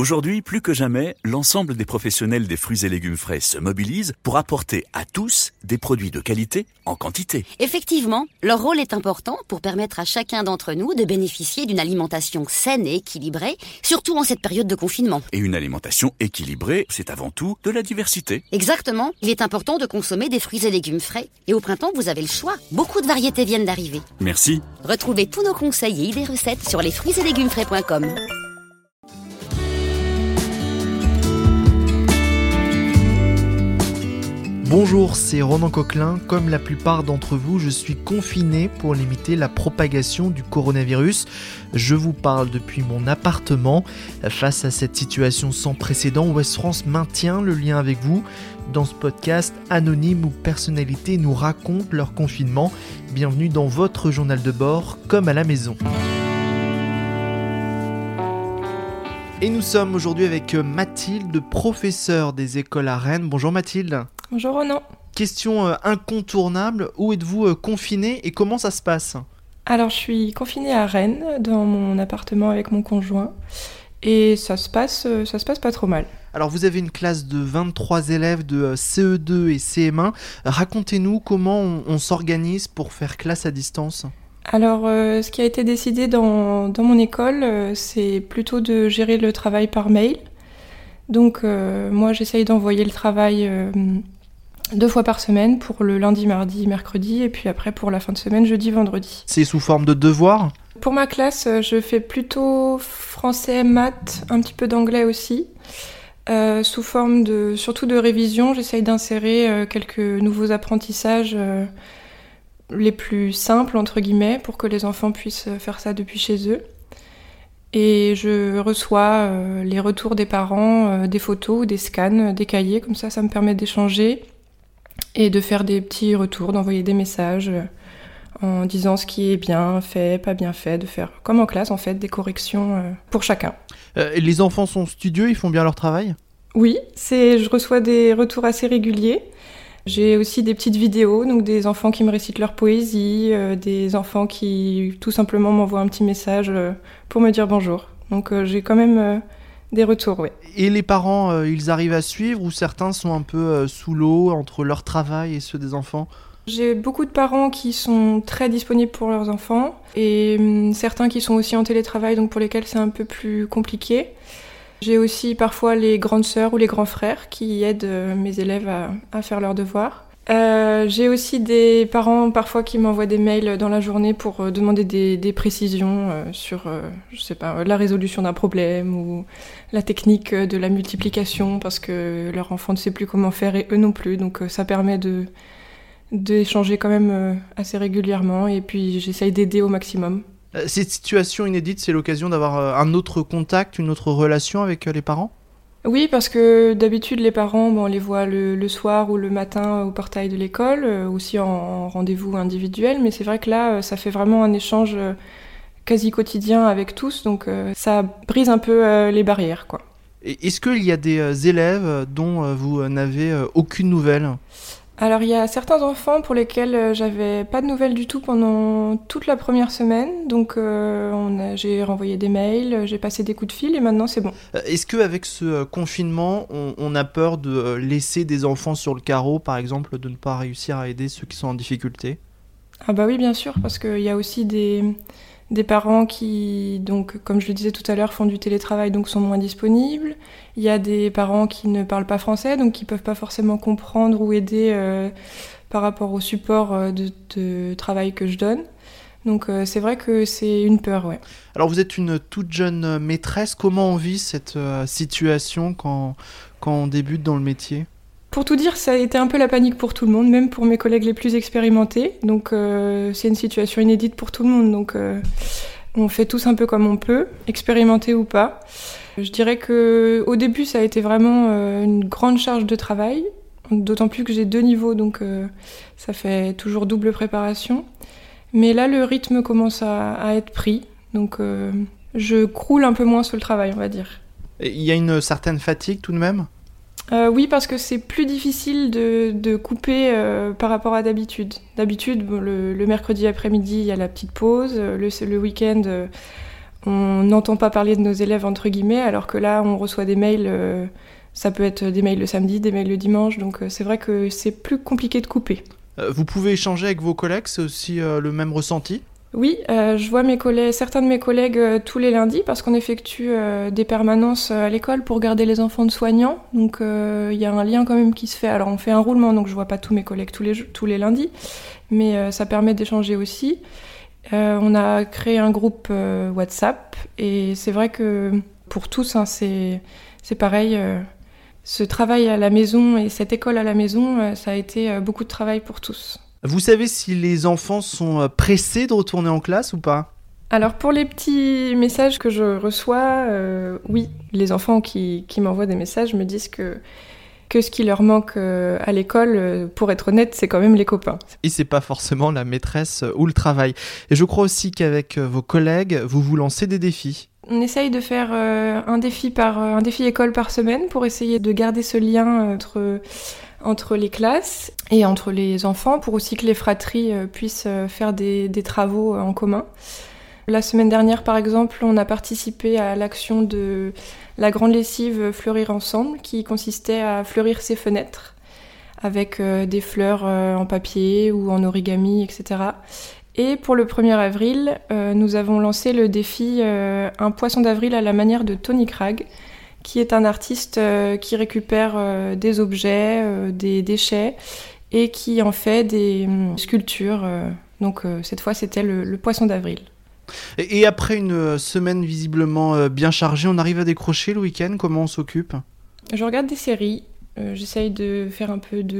Aujourd'hui, plus que jamais, l'ensemble des professionnels des fruits et légumes frais se mobilisent pour apporter à tous des produits de qualité en quantité. Effectivement, leur rôle est important pour permettre à chacun d'entre nous de bénéficier d'une alimentation saine et équilibrée, surtout en cette période de confinement. Et une alimentation équilibrée, c'est avant tout de la diversité. Exactement, il est important de consommer des fruits et légumes frais. Et au printemps, vous avez le choix. Beaucoup de variétés viennent d'arriver. Merci. Retrouvez tous nos conseils et idées recettes sur lesfruitsetlegumesfrais.com. Bonjour, c'est Ronan Coquelin. Comme la plupart d'entre vous, je suis confiné pour limiter la propagation du coronavirus. Je vous parle depuis mon appartement. Face à cette situation sans précédent, West France maintient le lien avec vous. Dans ce podcast, anonymes ou personnalités nous racontent leur confinement. Bienvenue dans votre journal de bord, comme à la maison. Et nous sommes aujourd'hui avec Mathilde, professeure des écoles à Rennes. Bonjour Mathilde. Bonjour Ronan. Question euh, incontournable, où êtes-vous euh, confiné et comment ça se passe? Alors je suis confinée à Rennes, dans mon appartement avec mon conjoint, et ça se passe, euh, ça se passe pas trop mal. Alors vous avez une classe de 23 élèves de CE2 et CM1. Racontez-nous comment on, on s'organise pour faire classe à distance. Alors, euh, ce qui a été décidé dans, dans mon école, euh, c'est plutôt de gérer le travail par mail. Donc, euh, moi, j'essaye d'envoyer le travail deux fois par semaine pour le lundi, mardi, mercredi, et puis après pour la fin de semaine, jeudi, vendredi. C'est sous forme de devoir? Pour ma classe, je fais plutôt français, maths, un petit peu d'anglais aussi. sous forme de surtout de révision, j'essaye d'insérer quelques nouveaux apprentissages les plus simples, entre guillemets, pour que les enfants puissent faire ça depuis chez eux. Et je reçois euh, les retours des parents, euh, des photos, des scans, des cahiers, comme ça ça me permet d'échanger et de faire des petits retours, d'envoyer des messages euh, en disant ce qui est bien fait, pas bien fait, de faire comme en classe en fait, des corrections pour chacun. les enfants sont studieux, ils font bien leur travail? Oui, c'est, je reçois des retours assez réguliers. J'ai aussi des petites vidéos, donc des enfants qui me récitent leur poésie, euh, des enfants qui tout simplement m'envoient un petit message euh, pour me dire bonjour. Donc euh, j'ai quand même des retours, oui. Et les parents, ils arrivent à suivre ou certains sont un peu sous l'eau entre leur travail et ceux des enfants? J'ai beaucoup de parents qui sont très disponibles pour leurs enfants et hum, certains qui sont aussi en télétravail, donc pour lesquels c'est un peu plus compliqué. J'ai aussi parfois les grandes sœurs ou les grands frères qui aident euh, mes élèves à, faire leurs devoirs. Euh, j'ai aussi des parents parfois qui m'envoient des mails dans la journée pour euh, demander des, précisions sur, je sais pas, la résolution d'un problème ou la technique de la multiplication parce que leur enfant ne sait plus comment faire et eux non plus. Donc ça permet de d'échanger quand même assez régulièrement et puis j'essaye d'aider au maximum. Euh, cette situation inédite, c'est l'occasion d'avoir euh, un autre contact, une autre relation avec euh, les parents? Oui, parce que d'habitude, les parents, bon, on les voit le, soir ou le matin au portail de l'école, aussi en, rendez-vous individuel, mais c'est vrai que là, ça fait vraiment un échange quasi quotidien avec tous, donc ça brise un peu les barrières. quoi. Est-ce qu'il y a des élèves dont vous n'avez aucune nouvelle? Alors il y a certains enfants pour lesquels euh, j'avais pas de nouvelles du tout pendant toute la première semaine, donc euh, j'ai renvoyé des mails, j'ai passé des coups de fil et maintenant c'est bon. Euh, est-ce qu'avec ce confinement, on, a peur de laisser des enfants sur le carreau, par exemple, de ne pas réussir à aider ceux qui sont en difficulté? Ah bah oui bien sûr, parce qu'il y a aussi des des parents qui, donc, comme je le disais tout à l'heure, font du télétravail, donc sont moins disponibles. Il y a des parents qui ne parlent pas français, donc qui peuvent pas forcément comprendre ou aider euh, par rapport au support euh, de, travail que je donne. Donc euh, c'est vrai que c'est une peur, ouais. Alors vous êtes une toute jeune maîtresse. Comment on vit cette situation quand, quand on débute dans le métier? Pour tout dire, ça a été un peu la panique pour tout le monde, même pour mes collègues les plus expérimentés. Donc euh, c'est une situation inédite pour tout le monde. Donc euh, on fait tous un peu comme on peut, expérimenté ou pas. Je dirais que au début, ça a été vraiment euh, une grande charge de travail, d'autant plus que j'ai deux niveaux, donc ça fait toujours double préparation. Mais là, le rythme commence à, à être pris, donc je croule un peu moins sur le travail, on va dire. Il y a une certaine fatigue tout de même? Euh, oui, parce que c'est plus difficile de, couper euh, par rapport à d'habitude. D'habitude, le, mercredi après-midi, il y a la petite pause. Le, le week-end, euh, on n'entend pas parler de nos élèves entre guillemets, alors que là, on reçoit des mails. euh, ça peut être des mails le samedi, des mails le dimanche, donc euh, c'est vrai que c'est plus compliqué de couper. Euh, Vous pouvez échanger avec vos collègues, c'est aussi euh, le même ressenti? Oui, euh, je vois mes collègues, certains de mes collègues euh, tous les lundis parce qu'on effectue euh, des permanences à l'école pour garder les enfants de soignants. Donc il y a un lien quand même qui se fait. Alors on fait un roulement, donc je vois pas tous mes collègues tous les, tous les lundis, mais ça permet d'échanger aussi. On a créé un groupe WhatsApp et c'est vrai que pour tous, hein, c'est pareil. ce travail à la maison et cette école à la maison, ça a été beaucoup de travail pour tous. Vous savez si les enfants sont euh, pressés de retourner en classe ou pas? Alors pour les petits messages que je reçois, euh, oui, les enfants qui, qui m'envoient des messages me disent que, que ce qui leur manque euh, à l'école, pour être honnête, c'est quand même les copains. Et c'est pas forcément la maîtresse ou le travail. Et je crois aussi qu'avec vos collègues, vous vous lancez des défis. On essaye de faire un, défi par, un défi école par semaine pour essayer de garder ce lien entre, entre les classes et entre les enfants, pour aussi que les fratries euh, puissent euh, faire des, travaux euh, en commun. La semaine dernière, par exemple, on a participé à l'action de la grande lessive Fleurir ensemble, qui consistait à fleurir ses fenêtres avec des fleurs en papier ou en origami, etc. Et pour le 1er avril, nous avons lancé le défi Un poisson d'avril à la manière de Tony Cragg, qui est un artiste euh, qui récupère euh, des objets, euh, des déchets, et qui en fait des hum, sculptures. donc cette fois, c'était le, le poisson d'avril. Et, après une semaine visiblement bien chargée, on arrive à décrocher le week-end? Comment on s'occupe? Je regarde des séries, euh, j'essaye de faire un peu de